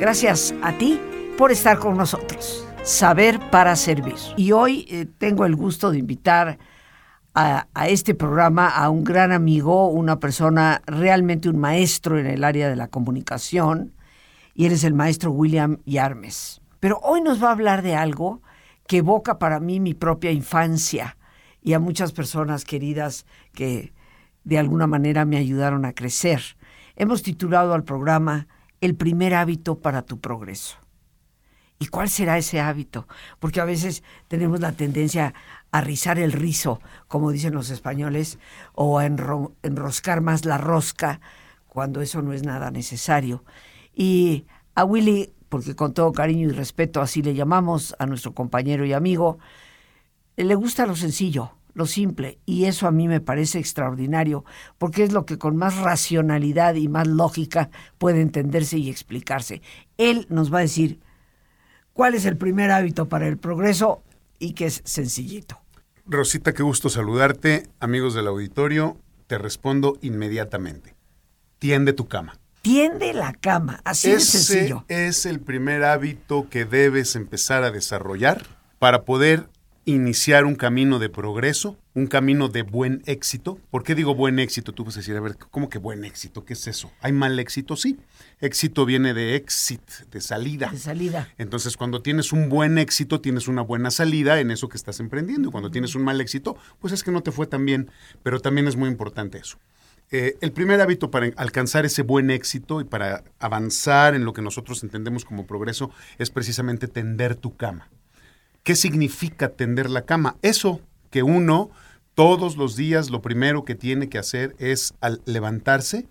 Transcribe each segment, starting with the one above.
Gracias a ti por estar con nosotros. Saber para servir. Y hoy eh, tengo el gusto de invitar a, a, este programa a un gran amigo, una persona realmente un maestro en el área de la comunicación, y él es el maestro William Yarmes. Pero hoy nos va a hablar de algo que evoca para mí mi propia infancia y a muchas personas queridas que de alguna manera me ayudaron a crecer. Hemos titulado al programa El primer hábito para tu progreso. ¿Y cuál será ese hábito? Porque a veces tenemos la tendencia a rizar el rizo, como dicen los españoles, o a enroscar más la rosca, cuando eso no es nada necesario. Y a Willy, porque con todo cariño y respeto así le llamamos a nuestro compañero y amigo, le gusta lo sencillo, lo simple, y eso a mí me parece extraordinario, porque es lo que con más racionalidad y más lógica puede entenderse y explicarse. Él nos va a decir cuál es el primer hábito para el progreso y que es sencillito. Rosita, qué gusto saludarte, amigos del auditorio, te respondo inmediatamente. Tiende tu cama. Tiende la cama, así Ese de sencillo. es el primer hábito que debes empezar a desarrollar para poder iniciar un camino de progreso, un camino de buen éxito. ¿Por qué digo buen éxito? Tú vas a decir, a ver, ¿cómo que buen éxito? ¿Qué es eso? ¿Hay mal éxito? Sí. Éxito viene de exit, de salida. De salida. Entonces, cuando tienes un buen éxito, tienes una buena salida en eso que estás emprendiendo. Y cuando tienes un mal éxito, pues es que no te fue tan bien. Pero también es muy importante eso. Eh, el primer hábito para alcanzar ese buen éxito y para avanzar en lo que nosotros entendemos como progreso es precisamente tender tu cama. ¿Qué significa tender la cama? Eso que uno todos los días lo primero que tiene que hacer es al levantarse,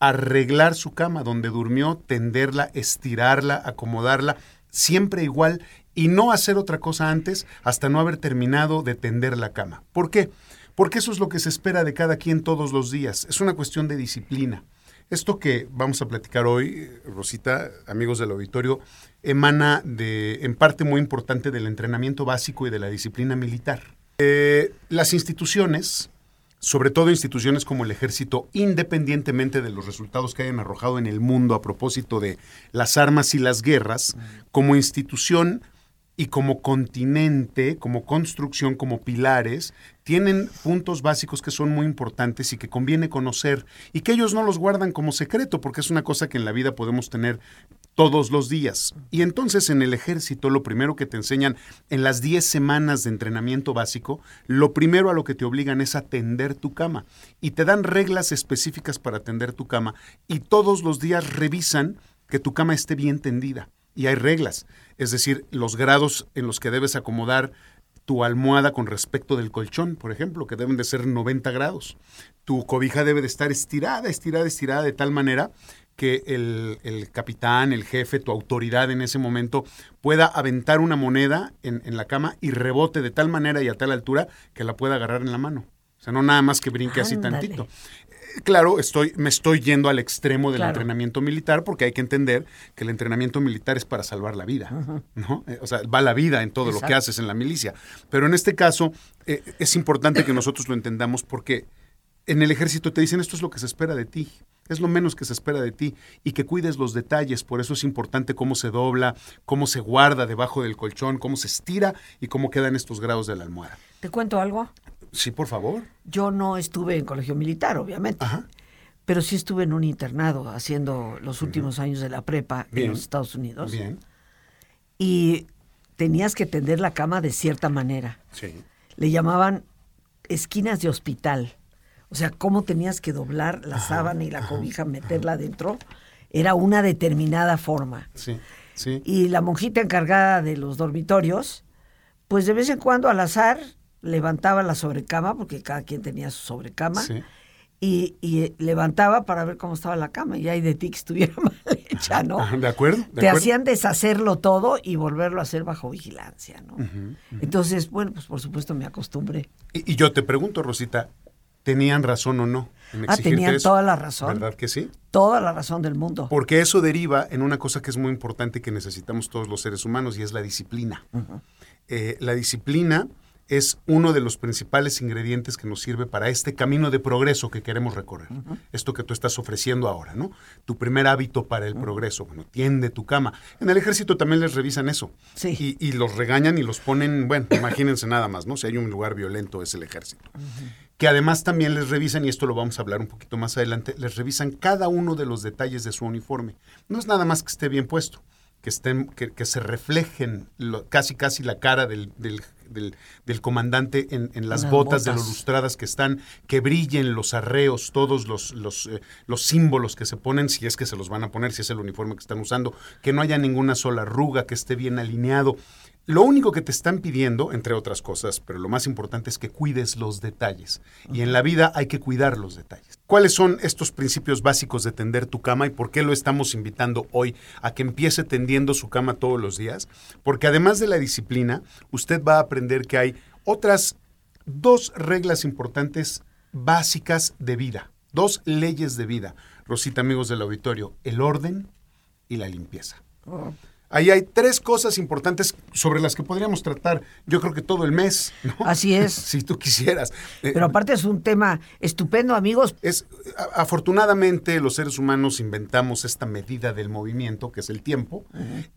arreglar su cama donde durmió, tenderla, estirarla, acomodarla, siempre igual y no hacer otra cosa antes hasta no haber terminado de tender la cama. ¿Por qué? Porque eso es lo que se espera de cada quien todos los días. Es una cuestión de disciplina. Esto que vamos a platicar hoy, Rosita, amigos del auditorio, emana de, en parte muy importante del entrenamiento básico y de la disciplina militar. Eh, las instituciones, sobre todo instituciones como el ejército, independientemente de los resultados que hayan arrojado en el mundo a propósito de las armas y las guerras, como institución y como continente, como construcción, como pilares, tienen puntos básicos que son muy importantes y que conviene conocer y que ellos no los guardan como secreto porque es una cosa que en la vida podemos tener todos los días. Y entonces en el ejército lo primero que te enseñan en las 10 semanas de entrenamiento básico, lo primero a lo que te obligan es a tender tu cama. Y te dan reglas específicas para tender tu cama y todos los días revisan que tu cama esté bien tendida. Y hay reglas, es decir, los grados en los que debes acomodar tu almohada con respecto del colchón, por ejemplo, que deben de ser 90 grados. Tu cobija debe de estar estirada, estirada, estirada de tal manera que el, el, capitán, el jefe, tu autoridad en ese momento pueda aventar una moneda en, en, la cama y rebote de tal manera y a tal altura que la pueda agarrar en la mano. O sea, no nada más que brinque así tantito claro, estoy, me estoy yendo al extremo del claro. entrenamiento militar porque hay que entender que el entrenamiento militar es para salvar la vida. ¿no? O sea, va la vida en todo Exacto. lo que haces en la milicia. Pero en este caso eh, es importante que nosotros lo entendamos porque en el ejército te dicen esto es lo que se espera de ti. Es lo menos que se espera de ti y que cuides los detalles. Por eso es importante cómo se dobla, cómo se guarda debajo del colchón, cómo se estira y cómo quedan estos grados de la almohada. ¿Te cuento algo? Sí, por favor. Yo no estuve en colegio militar, obviamente. Ajá. Pero sí estuve en un internado haciendo los últimos uh -huh. años de la prepa Bien. en los Estados Unidos. Bien. Y tenías que tender la cama de cierta manera. Sí. Le llamaban esquinas de hospital. O sea, cómo tenías que doblar la Ajá, sábana y la ajá, cobija, meterla adentro, era una determinada forma. Sí, sí. Y la monjita encargada de los dormitorios, pues de vez en cuando al azar levantaba la sobrecama, porque cada quien tenía su sobrecama, Sí. y, y levantaba para ver cómo estaba la cama. Y ahí de ti que estuviera mal hecha, ¿no? Ajá, ¿De acuerdo? ¿De Te acuerdo? hacían deshacerlo todo y volverlo a hacer bajo vigilancia, ¿no? Entonces, bueno, pues por supuesto me acostumbré. Y, y yo te pregunto, Rosita, ¿tenían razón o no en Ah, tenían eso? toda la razón. ¿Verdad que sí? Toda la razón del mundo. Porque eso deriva en una cosa que es muy importante que necesitamos todos los seres humanos y es la disciplina. Eh, la disciplina es uno de los principales ingredientes que nos sirve para este camino de progreso que queremos recorrer. Esto que tú estás ofreciendo ahora, ¿no? Tu primer hábito para el progreso. Bueno, tiende tu cama. En el ejército también les revisan eso. Sí. Y, los regañan y los ponen, bueno, imagínense nada más, ¿no? Si hay un lugar violento es el ejército. Que además también les revisan, y esto lo vamos a hablar un poquito más adelante, les revisan cada uno de los detalles de su uniforme. No es nada más que esté bien puesto que, estén, que, se reflejen casi casi la cara del, del, del, comandante en, en las, botas, de los lustradas que están, que brillen los arreos, todos los, los, eh, los símbolos que se ponen, si es que se los van a poner, si es el uniforme que están usando, que no haya ninguna sola arruga, que esté bien alineado. Lo único que te están pidiendo, entre otras cosas, pero lo más importante es que cuides los detalles. Y en la vida hay que cuidar los detalles. ¿Cuáles son estos principios básicos de tender tu cama y por qué lo estamos invitando hoy a que empiece tendiendo su cama todos los días? Porque además de la disciplina, usted va a aprender que hay otras dos reglas importantes básicas de vida, dos leyes de vida. Rosita, amigos del auditorio, el orden y la limpieza. Ahí hay tres cosas importantes sobre las que podríamos tratar, yo creo que todo el mes. Así es. si tú quisieras. Eh, Pero aparte es un tema estupendo, amigos. Es, afortunadamente los seres humanos inventamos esta medida del movimiento, que es el tiempo,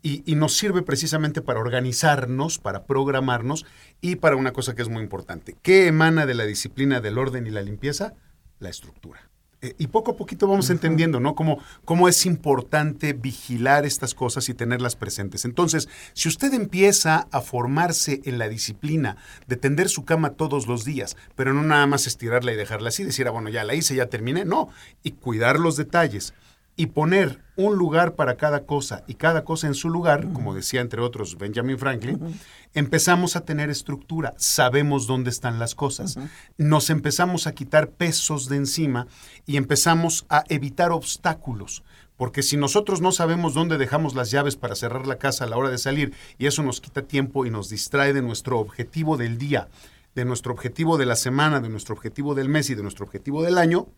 y, y nos sirve precisamente para organizarnos, para programarnos y para una cosa que es muy importante. ¿Qué emana de la disciplina del orden y la limpieza? La estructura. Eh, y poco a poquito vamos entendiendo, ¿no? Cómo, cómo es importante vigilar estas cosas y tenerlas presentes. Entonces, si usted empieza a formarse en la disciplina de tender su cama todos los días, pero no nada más estirarla y dejarla así, decir, ah, bueno, ya la hice, ya terminé, no, y cuidar los detalles y poner un lugar para cada cosa y cada cosa en su lugar, como decía entre otros Benjamin Franklin, empezamos a tener estructura, sabemos dónde están las cosas, nos empezamos a quitar pesos de encima y empezamos a evitar obstáculos. Porque si nosotros no sabemos dónde dejamos las llaves para cerrar la casa a la hora de salir y eso nos quita tiempo y nos distrae de nuestro objetivo del día, de nuestro objetivo de la semana, de nuestro objetivo del mes y de nuestro objetivo del año,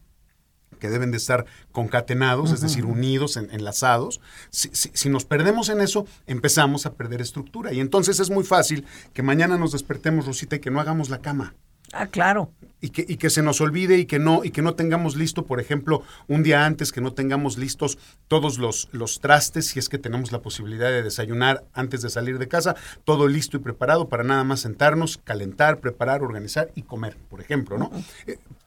que deben de estar concatenados, es decir, unidos, enlazados. Si, nos perdemos en eso, empezamos a perder estructura. Y entonces es muy fácil que mañana nos despertemos, Rosita, y que no hagamos la cama. Ah, claro. Y que, y que se nos olvide y que no, y que no tengamos listo, por ejemplo, un día antes, que no tengamos listos todos los, los trastes, si es que tenemos la posibilidad de desayunar antes de salir de casa, todo listo y preparado para nada más sentarnos, calentar, preparar, organizar y comer, por ejemplo, ¿no?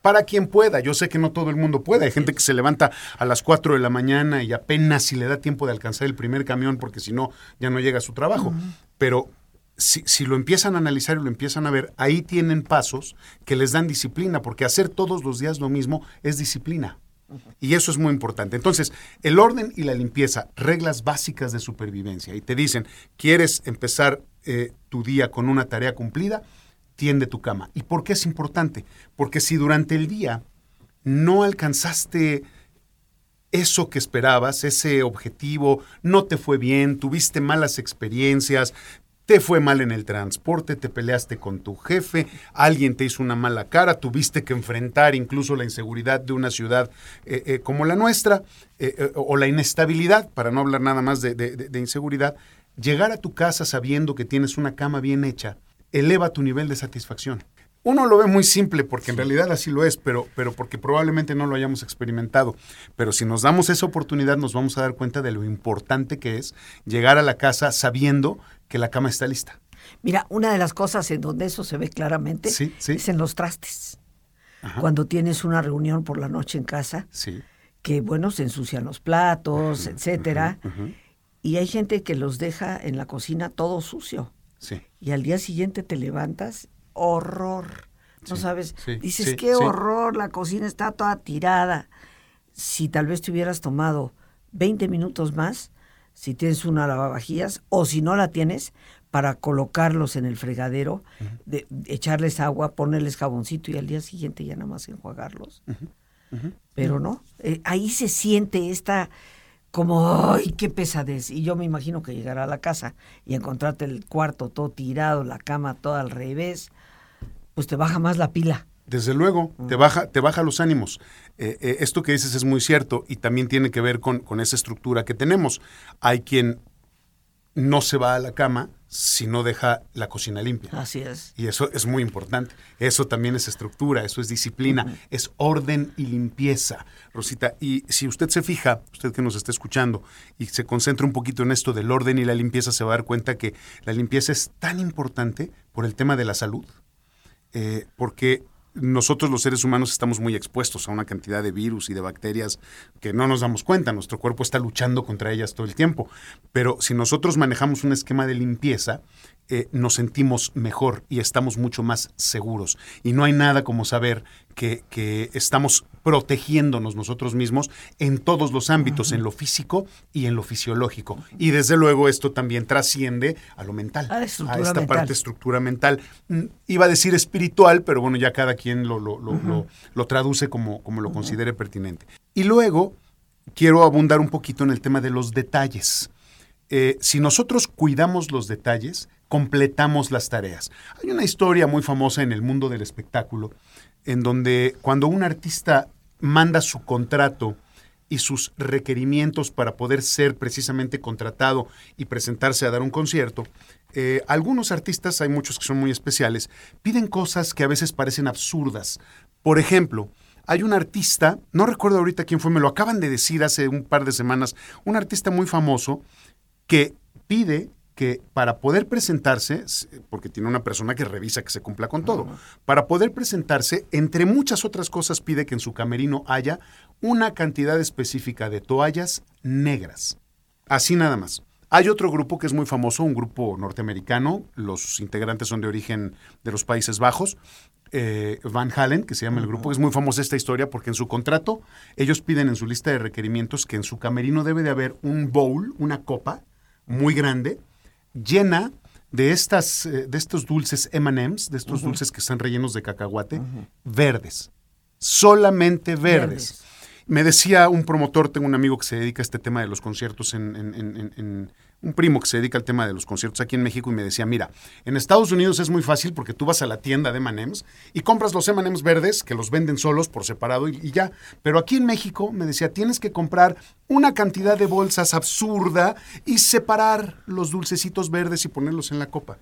para quien pueda. Yo sé que no todo el mundo puede. Hay gente que se levanta a las 4 de la mañana y apenas si le da tiempo de alcanzar el primer camión porque si no, ya no llega a su trabajo. Pero si, si, lo empiezan a analizar y lo empiezan a ver, ahí tienen pasos que les dan disciplina, porque hacer todos los días lo mismo es disciplina. Y eso es muy importante. Entonces, el orden y la limpieza, reglas básicas de supervivencia. Y te dicen, ¿quieres empezar eh, tu día con una tarea cumplida? tiende tu cama. ¿Y por qué es importante? Porque si durante el día no alcanzaste eso que esperabas, ese objetivo, no te fue bien, tuviste malas experiencias, te fue mal en el transporte, te peleaste con tu jefe, alguien te hizo una mala cara, tuviste que enfrentar incluso la inseguridad de una ciudad eh, eh, como la nuestra, eh, o la inestabilidad, para no hablar nada más de, de inseguridad, llegar a tu casa sabiendo que tienes una cama bien hecha, eleva tu nivel de satisfacción. Uno lo ve muy simple porque en realidad así lo es, pero, pero porque probablemente no lo hayamos experimentado. Pero si nos damos esa oportunidad nos vamos a dar cuenta de lo importante que es llegar a la casa sabiendo que la cama está lista. Mira, una de las cosas en donde eso se ve claramente es en los trastes. Cuando tienes una reunión por la noche en casa, que bueno, se ensucian los platos, etcétera, y hay gente que los deja en la cocina todo sucio. Y al día siguiente te levantas, horror. No sabes, dices, qué horror, la cocina está toda tirada. Si tal vez te hubieras tomado 20 minutos más, si tienes una lavavajillas, o si no la tienes, para colocarlos en el fregadero, de, echarles agua, ponerles jaboncito y al día siguiente ya nada más enjuagarlos. Pero no, eh, ahí se siente esta como, ¡ay, qué pesadez! Y yo me imagino que llegará a la casa y encontrarte el cuarto todo tirado, la cama toda al revés, pues te baja más la pila. Desde luego, te baja, te baja los ánimos. Eh, eh, esto que dices es muy cierto y también tiene que ver con, con esa estructura que tenemos. Hay quien no se va a la cama si no deja la cocina limpia. Así es. Y eso es muy importante. Eso también es estructura, eso es disciplina, es orden y limpieza, Rosita. Y si usted se fija, usted que nos está escuchando, y se concentra un poquito en esto del orden y la limpieza, se va a dar cuenta que la limpieza es tan importante por el tema de la salud. Eh, porque nosotros los seres humanos estamos muy expuestos a una cantidad de virus y de bacterias que no nos damos cuenta. Nuestro cuerpo está luchando contra ellas todo el tiempo. Pero si nosotros manejamos un esquema de limpieza, eh, nos sentimos mejor y estamos mucho más seguros. Y no hay nada como saber que, estamos protegiéndonos nosotros mismos en todos los ámbitos, en lo físico y en lo fisiológico. Y desde luego esto también trasciende a lo mental, a, esta parte estructura mental. Mm, iba a decir espiritual, pero bueno, ya cada quien lo, lo, traduce como, como lo considere pertinente. Y luego quiero abundar un poquito en el tema de los detalles. Eh, si nosotros cuidamos los detalles, completamos las tareas. Hay una historia muy famosa en el mundo del espectáculo, en donde cuando un artista manda su contrato y sus requerimientos para poder ser precisamente contratado y presentarse a dar un concierto, eh, algunos artistas, hay muchos que son muy especiales, piden cosas que a veces parecen absurdas. Por ejemplo, hay un artista, no recuerdo ahorita quién fue, me lo acaban de decir hace un par de semanas, un artista muy famoso que pide que para poder presentarse, porque tiene una persona que revisa que se cumpla con todo, para poder presentarse, entre muchas otras cosas, pide que en su camerino haya una cantidad específica de toallas negras. Así nada más. Hay otro grupo que es muy famoso, un grupo norteamericano, los integrantes son de origen de los Países Bajos, eh, Van Halen, que se llama el grupo, es muy famosa esta historia porque en su contrato ellos piden en su lista de requerimientos que en su camerino debe de haber un bowl, una copa muy grande, llena de, estas, eh, de estos dulces M&M's, de estos dulces que están rellenos de cacahuate, verdes, solamente verdes. Me decía un promotor, tengo un amigo que se dedica a este tema de los conciertos en un primo que se dedica al tema de los conciertos aquí en México y me decía, mira, en Estados Unidos es muy fácil porque tú vas a la tienda de M&M's y compras los M&M's verdes que los venden solos por separado y, ya. Pero aquí en México, me decía, tienes que comprar una cantidad de bolsas absurda y separar los dulcecitos verdes y ponerlos en la copa.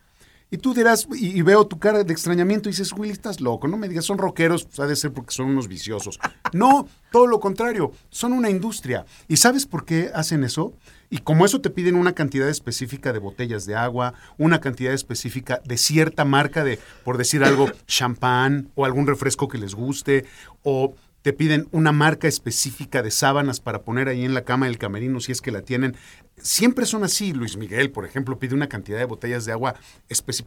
Y tú dirás, y, veo tu cara de extrañamiento y dices, Willy, estás loco, no me digas, son rockeros, pues ha de ser porque son unos viciosos. No, todo lo contrario, son una industria. ¿Y sabes por qué hacen eso? Y como eso te piden una cantidad específica de botellas de agua, una cantidad específica de cierta marca de, por decir algo, champán o algún refresco que les guste, o te piden una marca específica de sábanas para poner ahí en la cama del camerino si es que la tienen. Siempre son así. Luis Miguel, por ejemplo, pide una cantidad de botellas de agua,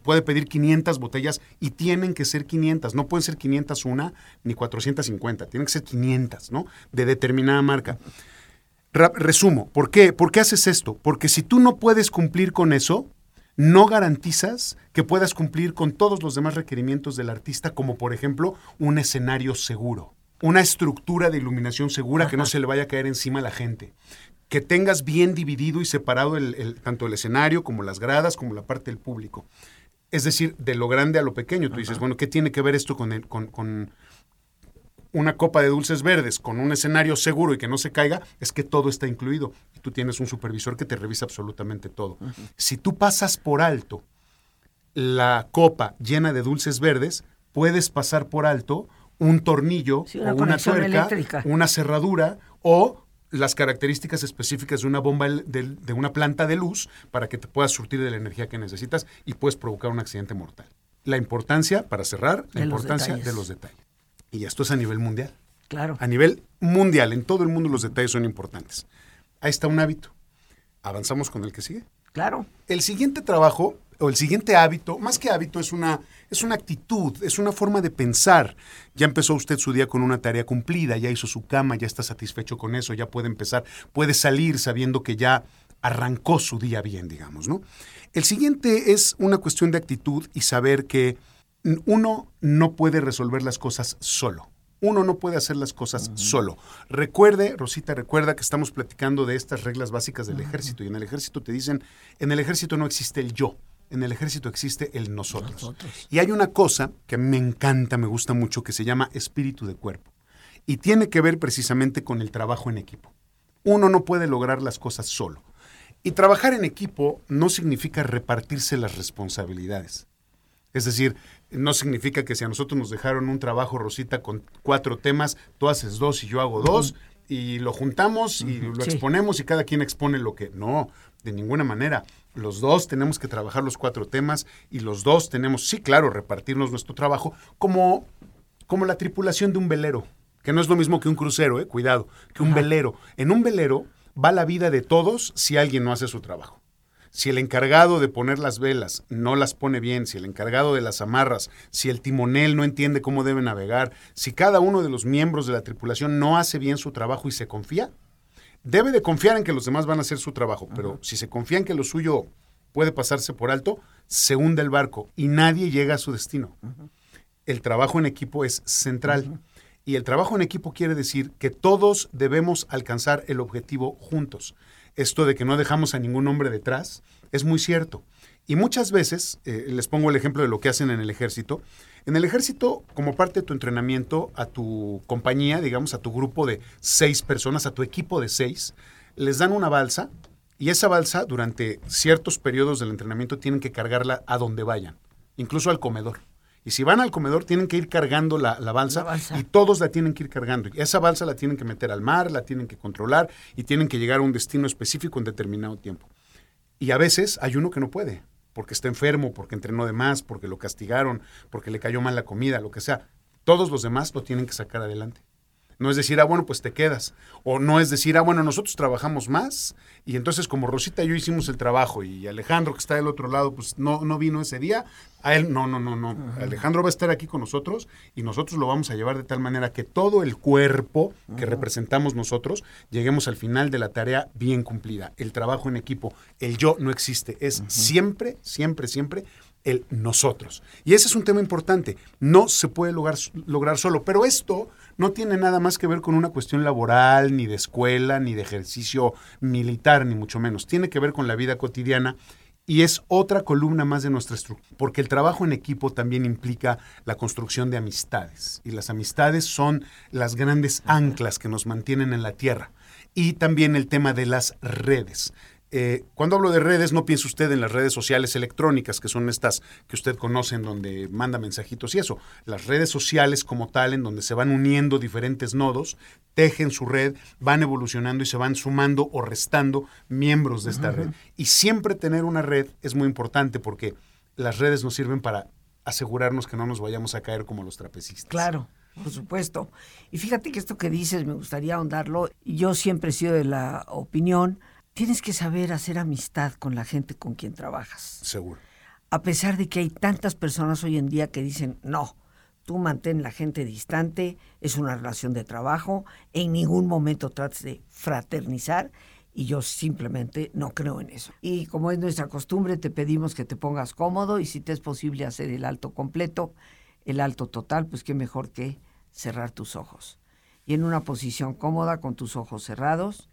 puede pedir 500 botellas y tienen que ser 500. No pueden ser 500 una ni 450, tienen que ser 500, ¿no? De determinada marca. Resumo, ¿por qué? ¿Por qué haces esto? Porque si tú no puedes cumplir con eso, no garantizas que puedas cumplir con todos los demás requerimientos del artista, como por ejemplo un escenario seguro una estructura de iluminación segura que no se le vaya a caer encima a la gente. Que tengas bien dividido y separado el, tanto el escenario como las gradas, como la parte del público. Es decir, de lo grande a lo pequeño. Tú dices, bueno, ¿qué tiene que ver esto con, el, con, con una copa de dulces verdes, con un escenario seguro y que no se caiga? Es que todo está incluido. Y tú tienes un supervisor que te revisa absolutamente todo. Si tú pasas por alto la copa llena de dulces verdes, puedes pasar por alto un tornillo o una tuerca, una cerradura o las características específicas de una bomba de, una planta de luz para que te puedas surtir de la energía que necesitas y puedes provocar un accidente mortal. La importancia, para cerrar, la importancia de los detalles. Y esto es a nivel mundial. Claro. A nivel mundial, en todo el mundo los detalles son importantes. Ahí está un hábito. Avanzamos con el que sigue. Claro. El siguiente trabajo o el siguiente hábito, más que hábito, es una, es una actitud, es una forma de pensar. Ya empezó usted su día con una tarea cumplida, ya hizo su cama, ya está satisfecho con eso, ya puede empezar, puede salir sabiendo que ya arrancó su día bien, digamos, ¿no? El siguiente es una cuestión de actitud y saber que uno no puede resolver las cosas solo. Uno no puede hacer las cosas solo. Recuerde, Rosita, recuerda que estamos platicando de estas reglas básicas del ejército y en el ejército te dicen, en el ejército no existe el yo, en el ejército existe el nosotros. Y hay una cosa que a mí me encanta, me gusta mucho, que se llama espíritu de cuerpo. Y tiene que ver precisamente con el trabajo en equipo. Uno no puede lograr las cosas solo. Y trabajar en equipo no significa repartirse las responsabilidades. Es decir, no significa que si a nosotros nos dejaron un trabajo, Rosita, con cuatro temas, tú haces dos y yo hago dos, y lo juntamos y lo exponemos y cada quien expone lo que... No, de ninguna manera. Los dos tenemos que trabajar los cuatro temas y los dos tenemos, sí, claro, repartirnos nuestro trabajo como, como la tripulación de un velero, que no es lo mismo que un crucero, eh, cuidado, que un velero. En un velero va la vida de todos si alguien no hace su trabajo. Si el encargado de poner las velas no las pone bien, si el encargado de las amarras, si el timonel no entiende cómo debe navegar, si cada uno de los miembros de la tripulación no hace bien su trabajo y se confía, debe de confiar en que los demás van a hacer su trabajo, pero si se confía en que lo suyo puede pasarse por alto, se hunde el barco y nadie llega a su destino. El trabajo en equipo es central. Y el trabajo en equipo quiere decir que todos debemos alcanzar el objetivo juntos. Esto de que no dejamos a ningún hombre detrás es muy cierto. Y muchas veces, eh, les pongo el ejemplo de lo que hacen en el ejército, en el ejército, como parte de tu entrenamiento, a tu compañía, digamos, a tu grupo de seis personas, a tu equipo de seis, les dan una balsa y esa balsa durante ciertos periodos del entrenamiento tienen que cargarla a donde vayan, incluso al comedor. Y si van al comedor, tienen que ir cargando la, balsa, y todos la tienen que ir cargando. Y esa balsa la tienen que meter al mar, la tienen que controlar y tienen que llegar a un destino específico en determinado tiempo. Y a veces hay uno que no puede, porque está enfermo, porque entrenó de más, porque lo castigaron, porque le cayó mal la comida, lo que sea. Todos los demás lo tienen que sacar adelante. No es decir, ah, bueno, pues te quedas. O no es decir, ah, bueno, nosotros trabajamos más y entonces como Rosita y yo hicimos el trabajo y Alejandro que está del otro lado, pues no, no vino ese día, a él, no, no, no, no. Alejandro va a estar aquí con nosotros y nosotros lo vamos a llevar de tal manera que todo el cuerpo que representamos nosotros lleguemos al final de la tarea bien cumplida. El trabajo en equipo, el yo no existe, es siempre, siempre, siempre el nosotros. Y ese es un tema importante. No se puede lograr, lograr solo, pero esto no tiene nada más que ver con una cuestión laboral, ni de escuela, ni de ejercicio militar, ni mucho menos. Tiene que ver con la vida cotidiana y es otra columna más de nuestra estructura, porque el trabajo en equipo también implica la construcción de amistades, y las amistades son las grandes anclas que nos mantienen en la tierra, y también el tema de las redes. Eh, cuando hablo de redes, no piense usted en las redes sociales electrónicas, que son estas que usted conoce, en donde manda mensajitos y eso. Las redes sociales como tal, en donde se van uniendo diferentes nodos, tejen su red, van evolucionando y se van sumando o restando miembros de esta red. Y siempre tener una red es muy importante porque las redes nos sirven para asegurarnos que no nos vayamos a caer como los trapecistas. Claro. Por supuesto. Y fíjate que esto que dices me gustaría ahondarlo. Yo siempre he sido de la opinión tienes que saber hacer amistad con la gente con quien trabajas. Seguro. A pesar de que hay tantas personas hoy en día que dicen, no, tú mantén la gente distante, es una relación de trabajo, en ningún momento trates de fraternizar y yo simplemente no creo en eso. Y como es nuestra costumbre, te pedimos que te pongas cómodo y si te es posible hacer el alto completo, el alto total, pues qué mejor que cerrar tus ojos. Y en una posición cómoda con tus ojos cerrados,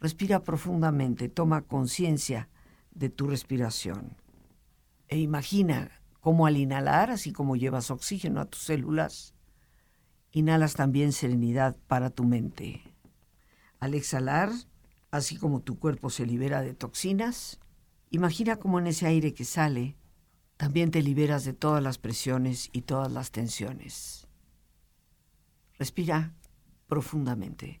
Respira profundamente, toma conciencia de tu respiración e imagina cómo al inhalar, así como llevas oxígeno a tus células, inhalas también serenidad para tu mente. Al exhalar, así como tu cuerpo se libera de toxinas, imagina cómo en ese aire que sale, también te liberas de todas las presiones y todas las tensiones. Respira profundamente.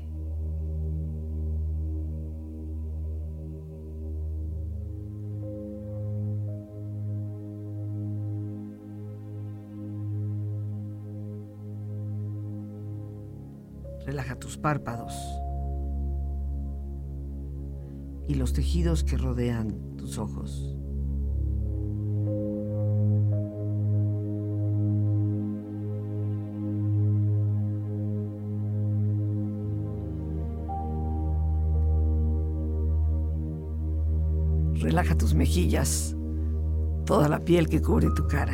Párpados y los tejidos que rodean tus ojos. Relaja tus mejillas, toda la piel que cubre tu cara.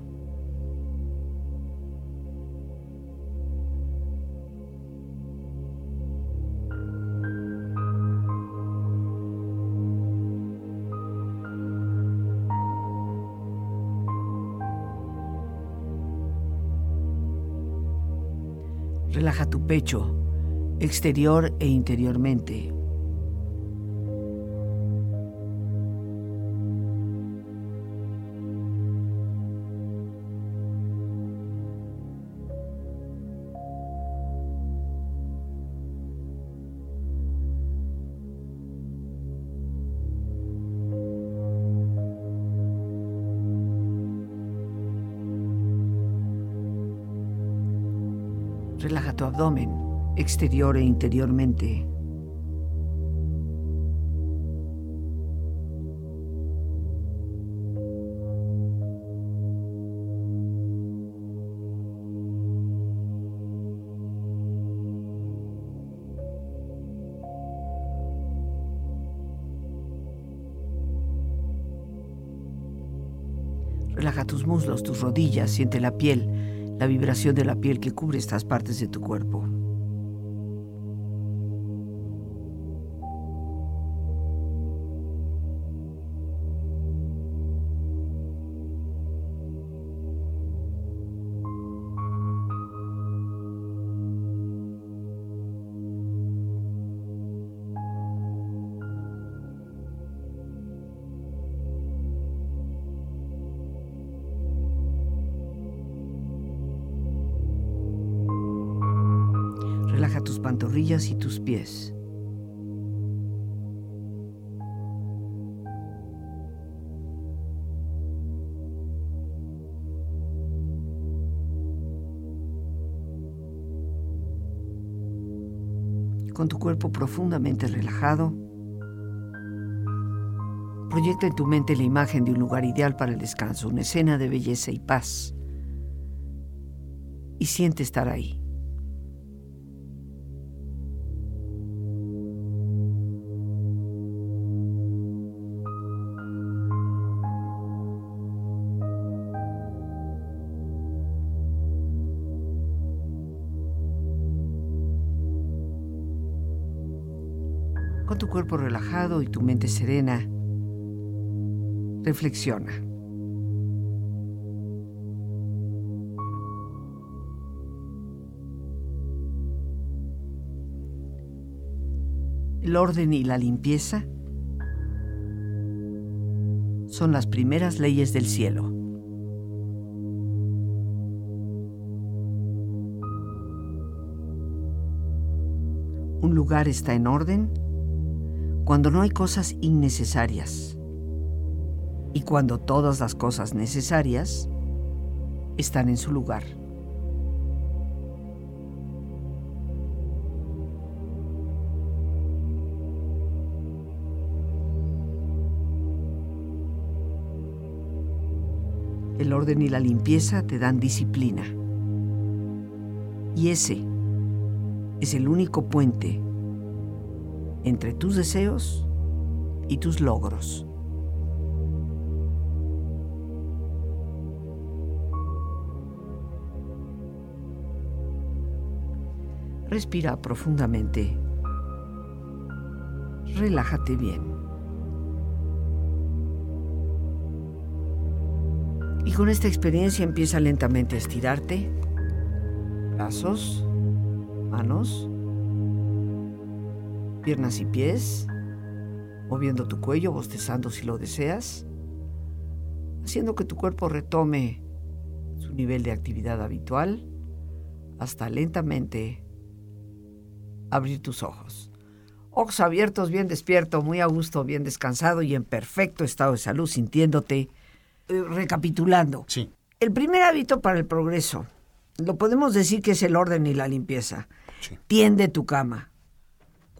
Relaja tu pecho, exterior e interiormente. Exterior e interiormente. Relaja tus muslos, tus rodillas, siente la piel, la vibración de la piel que cubre estas partes de tu cuerpo. Pantorrillas y tus pies. Con tu cuerpo profundamente relajado, proyecta en tu mente la imagen de un lugar ideal para el descanso, una escena de belleza y paz. Y siente estar ahí. Con tu cuerpo relajado y tu mente serena, reflexiona. El orden y la limpieza son las primeras leyes del cielo. Un lugar está en orden cuando no hay cosas innecesarias y cuando todas las cosas necesarias están en su lugar. El orden y la limpieza te dan disciplina. Y ese es el único puente entre tus deseos y tus logros. Respira profundamente. Relájate bien. Y con esta experiencia empieza lentamente a estirarte. Brazos, manos, piernas y pies, moviendo tu cuello, bostezando si lo deseas. haciendo que tu cuerpo retome su nivel de actividad habitual hasta lentamente abrir tus ojos. Ojos abiertos, bien despierto, muy a gusto, bien descansado y en perfecto estado de salud, sintiéndote. Eh, recapitulando. Sí. El primer hábito para el progreso, lo podemos decir que es el orden y la limpieza. Sí. Tiende tu cama.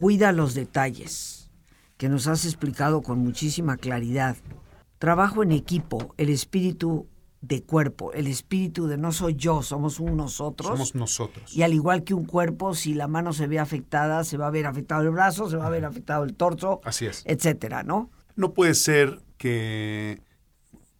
Cuida los detalles, que nos has explicado con muchísima claridad. Trabajo en equipo, el espíritu de cuerpo, el espíritu de no soy yo, somos un nosotros. Somos nosotros. Y al igual que un cuerpo, si la mano se ve afectada, se va a ver afectado el brazo, se va a ver afectado el torso, Así es. etcétera, ¿no? No puede ser que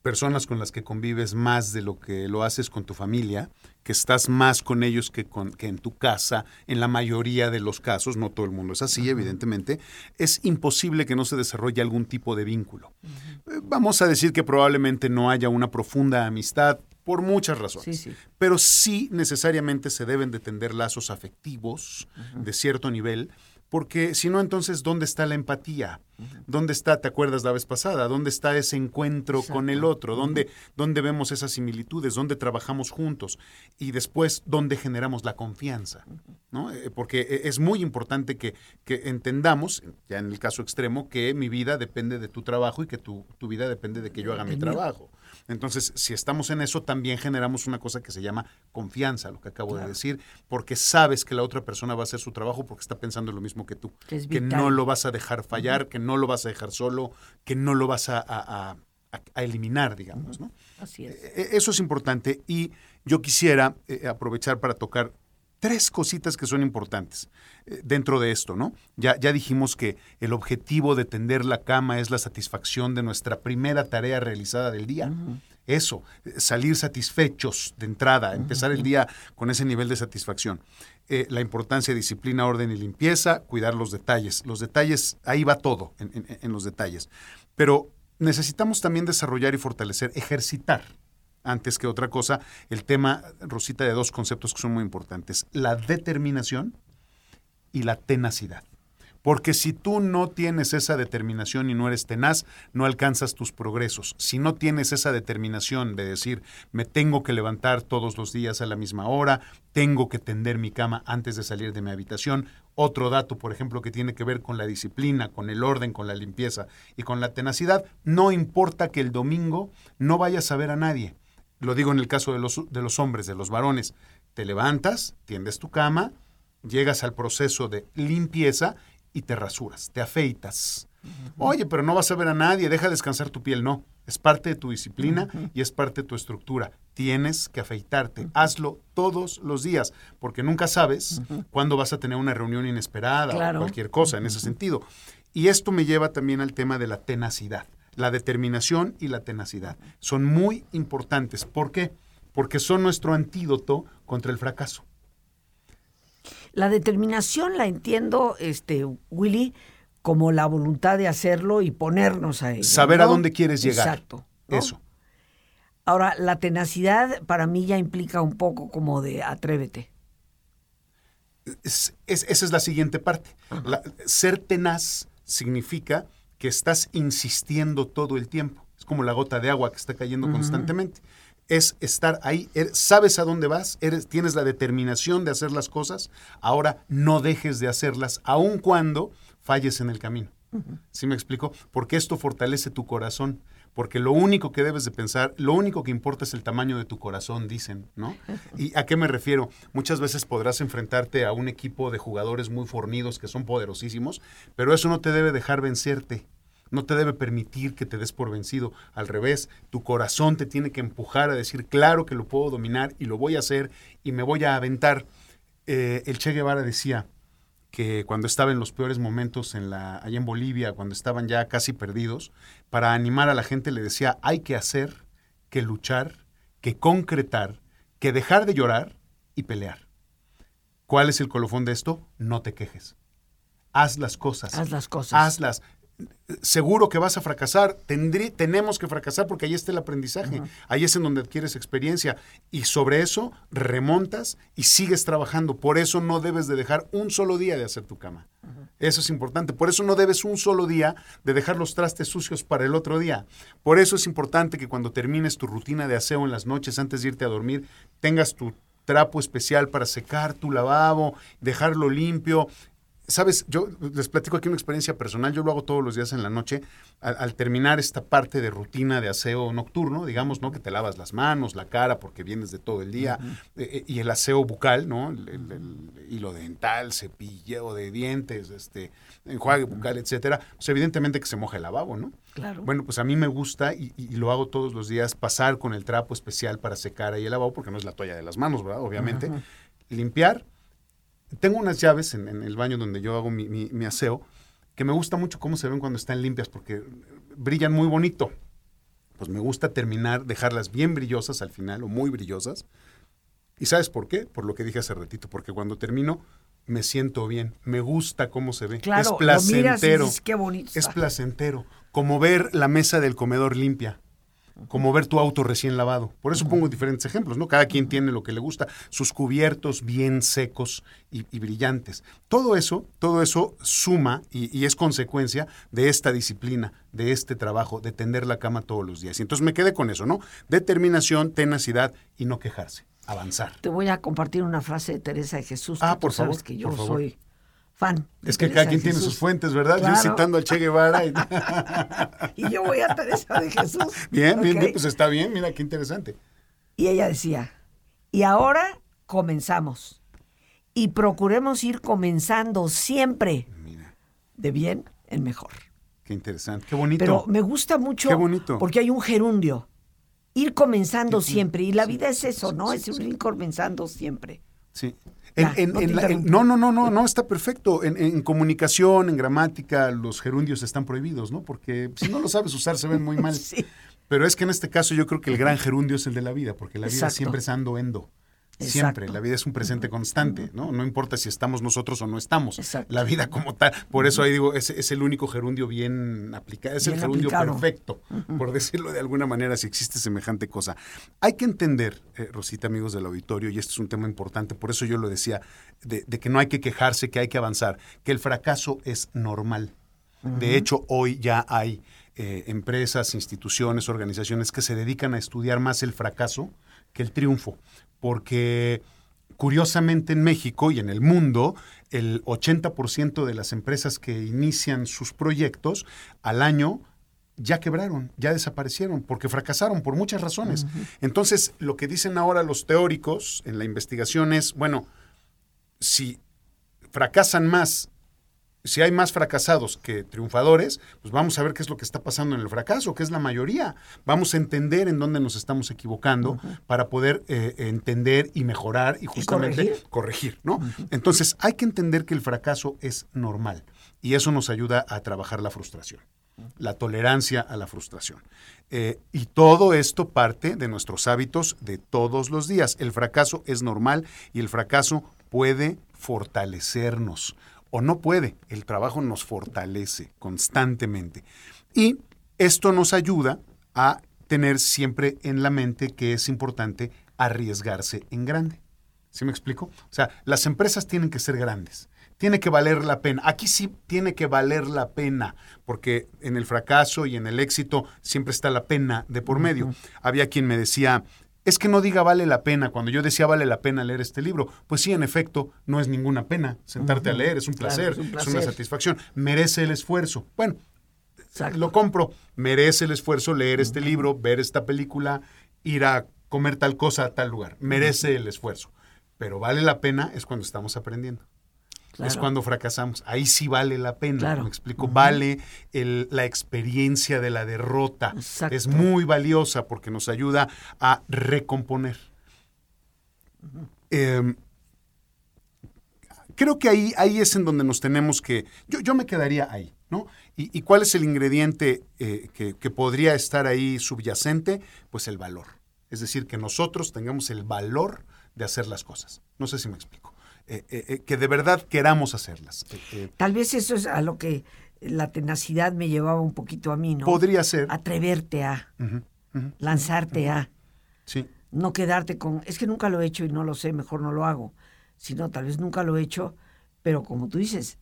personas con las que convives más de lo que lo haces con tu familia, que estás más con ellos que, con, que en tu casa, en la mayoría de los casos, no todo el mundo es así, evidentemente, es imposible que no se desarrolle algún tipo de vínculo. Eh, Vamos a decir que probablemente no haya una profunda amistad por muchas razones, Sí, sí. pero sí necesariamente se deben de tender lazos afectivos de cierto nivel, porque si no, entonces, ¿dónde está la empatía? ¿Dónde está, te acuerdas la vez pasada? ¿Dónde está ese encuentro con el otro? ¿Dónde, ¿Dónde vemos esas similitudes? ¿Dónde trabajamos juntos? Y después, ¿dónde generamos la confianza? ¿No? Eh, Porque eh, es muy importante que, que entendamos, ya en el caso extremo, que mi vida depende de tu trabajo y que tu, tu vida depende de que yo haga mi trabajo. Entonces, si estamos en eso, también generamos una cosa que se llama confianza, lo que acabo de decir, porque sabes que la otra persona va a hacer su trabajo porque está pensando lo mismo que tú, Que es que vital. no lo vas a dejar fallar, que no lo vas a dejar solo, que no lo vas a, a- a- a- a eliminar, digamos, ¿no? Así es. Eh, Eso es importante y yo quisiera eh, aprovechar para tocar tres cositas que son importantes eh, dentro de esto, ¿no? Ya, ya dijimos que el objetivo de tender la cama es la satisfacción de nuestra primera tarea realizada del día. Eso, eh, salir satisfechos de entrada, empezar el día con ese nivel de satisfacción. Eh, la importancia de disciplina, orden y limpieza, cuidar los detalles. Los detalles, ahí va todo, en- en- en los detalles. Pero necesitamos también desarrollar y fortalecer, ejercitar antes que otra cosa, el tema, Rosita, de dos conceptos que son muy importantes, la determinación y la tenacidad. Porque si tú no tienes esa determinación y no eres tenaz, no alcanzas tus progresos. Si no tienes esa determinación de decir, me tengo que levantar todos los días a la misma hora, tengo que tender mi cama antes de salir de mi habitación, otro dato, por ejemplo, que tiene que ver con la disciplina, con el orden, con la limpieza y con la tenacidad, no importa que el domingo no vayas a ver a nadie. Lo digo en el caso de los, de los hombres, de los varones. Te levantas, tiendes tu cama, llegas al proceso de limpieza y te rasuras, te afeitas. Oye, pero no vas a ver a nadie, deja descansar tu piel. No, es parte de tu disciplina y es parte de tu estructura. Tienes que afeitarte, hazlo todos los días, porque nunca sabes cuándo vas a tener una reunión inesperada Claro. o cualquier cosa en ese sentido. Y esto me lleva también al tema de la tenacidad. La determinación y la tenacidad son muy importantes. ¿Por qué? Porque son nuestro antídoto contra el fracaso. La determinación la entiendo, este, Willy, como la voluntad de hacerlo y ponernos a ello. Saber a dónde quieres llegar. Exacto. ¿no? Eso. Ahora, la tenacidad para mí ya implica un poco como de atrévete. Es- es- esa es la siguiente parte. La- ser tenaz significa que estás insistiendo todo el tiempo. Es como la gota de agua que está cayendo constantemente. Es estar ahí, er- sabes a dónde vas, eres, tienes la determinación de hacer las cosas, ahora no dejes de hacerlas, aun cuando falles en el camino. ¿Sí me explico? Porque esto fortalece tu corazón. Porque lo único que debes de pensar, lo único que importa es el tamaño de tu corazón, dicen, ¿no? ¿Y a qué me refiero? Muchas veces podrás enfrentarte a un equipo de jugadores muy fornidos que son poderosísimos, pero eso no te debe dejar vencerte. No te debe permitir que te des por vencido. Al revés, tu corazón te tiene que empujar a decir, claro que lo puedo dominar y lo voy a hacer y me voy a aventar. Eh, el Che Guevara decía, que cuando estaba en los peores momentos en la, allá en Bolivia, cuando estaban ya casi perdidos, para animar a la gente le decía, hay que hacer, que luchar, que concretar, que dejar de llorar y pelear. ¿Cuál es el colofón de esto? No te quejes. Haz las cosas. Haz las cosas. Hazlas. Seguro que vas a fracasar, Tendrí, tenemos que fracasar porque ahí está el aprendizaje, ahí es en donde adquieres experiencia y sobre eso remontas y sigues trabajando. Por eso no debes de dejar un solo día de hacer tu cama. Eso es importante. Por eso no debes un solo día de dejar los trastes sucios para el otro día. Por eso es importante que cuando termines tu rutina de aseo en las noches antes de irte a dormir, tengas tu trapo especial para secar tu lavabo, dejarlo limpio, Sabes, yo les platico aquí una experiencia personal, yo lo hago todos los días en la noche, al, terminar esta parte de rutina de aseo nocturno, digamos, ¿no? Que te lavas las manos, la cara, porque vienes de todo el día, eh, eh, y el aseo bucal, ¿no? El, hilo dental, cepilleo de dientes, este, enjuague bucal, etcétera, pues evidentemente que se moja el lavabo, ¿no? Claro. Bueno, pues a mí me gusta y, lo hago todos los días, pasar con el trapo especial para secar ahí el lavabo, porque no es la toalla de las manos, ¿verdad? Obviamente. Limpiar, tengo unas llaves en, el baño donde yo hago mi, aseo que me gusta mucho cómo se ven cuando están limpias porque brillan muy bonito. Pues me gusta terminar, dejarlas bien brillosas al final o muy brillosas. ¿Y sabes por qué? Por lo que dije hace ratito, porque cuando termino me siento bien, me gusta cómo se ve. Claro, es placentero. qué bonito. Es placentero, como ver la mesa del comedor limpia como ver tu auto recién lavado. Por eso pongo diferentes ejemplos, ¿no? Cada quien tiene lo que le gusta, sus cubiertos bien secos y, brillantes. Todo eso, todo eso suma y, es consecuencia de esta disciplina, de este trabajo, de tender la cama todos los días. Y entonces me quedé con eso, ¿no? Determinación, tenacidad y no quejarse, avanzar. Te voy a compartir una frase de Teresa de Jesús. Ah, por favor. Sabes que yo soy fan. Es que cada quien tiene sus fuentes, ¿verdad? Yo citando al Che Guevara. Y... yo voy a Teresa de Jesús. Bien, bien, bien, pues está bien, mira qué interesante. Y ella decía, y ahora comenzamos. Y procuremos ir comenzando siempre mira. de bien en mejor. Qué interesante, qué bonito. Pero me gusta mucho qué bonito. porque hay un gerundio. Ir comenzando siempre. Y la vida es eso, ¿no? es ir comenzando siempre. Sí no, no, no, no, no, está perfecto. En, comunicación, en gramática, los gerundios están prohibidos, ¿no? Porque si no lo sabes usar se ven muy mal. Pero es que en este caso yo creo que el gran gerundio es el de la vida, porque la vida siempre es ando endo. Siempre, la vida es un presente constante, ¿no? No importa si estamos nosotros o no estamos. La vida como tal. Por eso ahí digo, es, es el único gerundio bien aplicado, es el gerundio perfecto, por decirlo de alguna manera, si existe semejante cosa. Hay que entender, eh, Rosita, amigos del auditorio, y esto es un tema importante, por eso yo lo decía, de, que no hay que quejarse, que hay que avanzar, que el fracaso es normal. De hecho, hoy ya hay eh, empresas, instituciones, organizaciones que se dedican a estudiar más el fracaso que el triunfo porque curiosamente en México y en el mundo, el 80% de las empresas que inician sus proyectos al año ya quebraron, ya desaparecieron, porque fracasaron por muchas razones. Entonces, lo que dicen ahora los teóricos en la investigación es, bueno, si fracasan más si hay más fracasados que triunfadores, pues vamos a ver qué es lo que está pasando en el fracaso, que es la mayoría. Vamos a entender en dónde nos estamos equivocando para poder eh, entender y mejorar y justamente corregir? ¿no? Entonces, hay que entender que el fracaso es normal y eso nos ayuda a trabajar la frustración, la tolerancia a la frustración. Eh, y todo esto parte de nuestros hábitos de todos los días. El fracaso es normal y el fracaso puede fortalecernos o no puede. El trabajo nos fortalece constantemente. Y esto nos ayuda a tener siempre en la mente que es importante arriesgarse en grande. ¿Sí me explico? O sea, las empresas tienen que ser grandes. Tiene que valer la pena. Aquí sí tiene que valer la pena, porque en el fracaso y en el éxito siempre está la pena de por medio. Había quien me decía, es que no diga vale la pena. Cuando yo decía vale la pena leer este libro, pues sí, en efecto, no es ninguna pena sentarte a leer, es un, placer, es una satisfacción, merece el esfuerzo. Bueno, lo compro, merece el esfuerzo leer este libro, ver esta película, ir a comer tal cosa a tal lugar, merece el esfuerzo. Pero vale la pena es cuando estamos aprendiendo es cuando fracasamos. Ahí sí vale la pena, me explico, vale la experiencia de la derrota. Es muy valiosa porque nos ayuda a recomponer. Em, creo que ahí, ahí es en donde nos tenemos que, yo, yo me quedaría ahí, ¿no? ¿Y, cuál es el ingrediente eh, que, que podría estar ahí subyacente? Pues el valor. Es decir, que nosotros tengamos el valor de hacer las cosas. No sé si me explico. Eh, eh, eh, que de verdad queramos hacerlas. Tal vez eso es a lo que la tenacidad me llevaba un poquito a mí, ¿no? Podría ser. Atreverte a, lanzarte a, Sí, no quedarte con, es que nunca lo he hecho y no lo sé, mejor no lo hago. Sino tal vez nunca lo he hecho, pero como tú dices,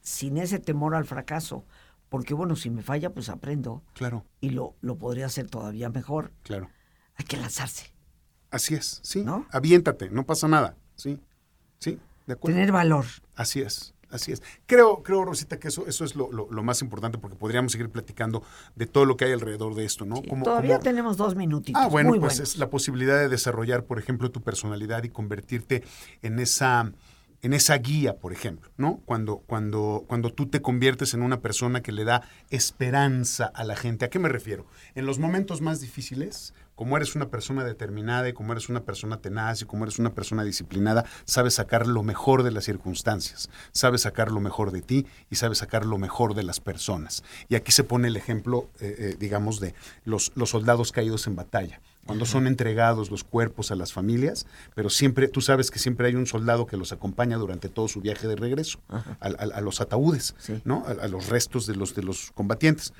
sin ese temor al fracaso, porque bueno, si me falla, pues aprendo claro, y lo, lo podría hacer todavía mejor. claro. Hay que lanzarse, Así es, sí. ¿No? Aviéntate, no pasa nada. Sí, sí, de acuerdo. tener valor. Así es, así es. Creo, creo, Rosita, que eso, eso es lo, lo- lo más importante porque podríamos seguir platicando de todo lo que hay alrededor de esto, ¿no? Sí, Como- todavía como- tenemos dos minutitos. Ah, bueno, muy pues buenos. es la posibilidad de desarrollar, por ejemplo, tu personalidad y convertirte en esa en esa guía, por ejemplo, ¿no? Cuando, cuando, cuando tú te conviertes en una persona que le da esperanza a la gente. ¿A qué me refiero? En los momentos más difíciles, como eres una persona determinada y como eres una persona tenaz y como eres una persona disciplinada, sabes sacar lo mejor de las circunstancias, sabes sacar lo mejor de ti y sabes sacar lo mejor de las personas. Y aquí se pone el ejemplo, eh, eh, digamos, de los, los soldados caídos en batalla cuando son entregados los cuerpos a las familias, pero siempre, tú sabes que siempre hay un soldado que los acompaña durante todo su viaje de regreso, a, a- a los ataúdes, Sí. ¿no? A, a los restos de los, de los combatientes.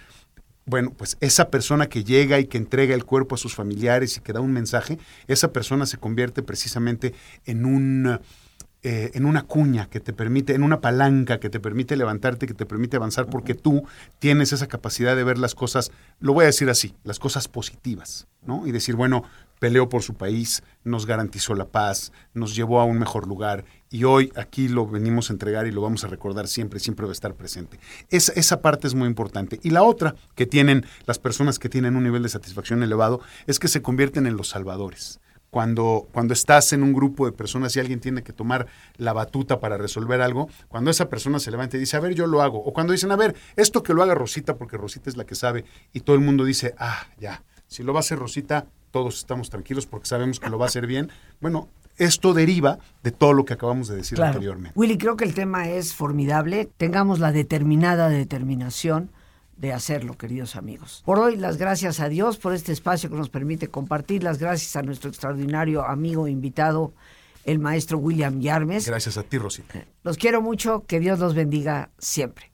Bueno, pues esa persona que llega y que entrega el cuerpo a sus familiares y que da un mensaje, esa persona se convierte precisamente en un eh, en una cuña que te permite, en una palanca que te permite levantarte, que te permite avanzar, porque tú tienes esa capacidad de ver las cosas, lo voy a decir así, las cosas positivas, ¿no? Y decir, bueno, peleó por su país, nos garantizó la paz, nos llevó a un mejor lugar y hoy aquí lo venimos a entregar y lo vamos a recordar siempre, siempre va a estar presente. Esa, parte es muy importante. Y la otra que tienen las personas que tienen un nivel de satisfacción elevado es que se convierten en los salvadores cuando, cuando estás en un grupo de personas y alguien tiene que tomar la batuta para resolver algo, cuando esa persona se levanta y dice, a ver, yo lo hago, o cuando dicen, a ver, esto que lo haga Rosita, porque Rosita es la que sabe, y todo el mundo dice, ah, ya, si lo va a hacer Rosita, todos estamos tranquilos porque sabemos que lo va a hacer bien. Bueno, esto deriva de todo lo que acabamos de decir Claro. anteriormente. Willy, creo que el tema es formidable. Tengamos la determinada determinación de hacerlo, queridos amigos. Por hoy, las gracias a Dios por este espacio que nos permite compartir. Las gracias a nuestro extraordinario amigo e invitado, el maestro William Yarmes. Gracias a ti, Rosita. Los quiero mucho. Que Dios los bendiga siempre.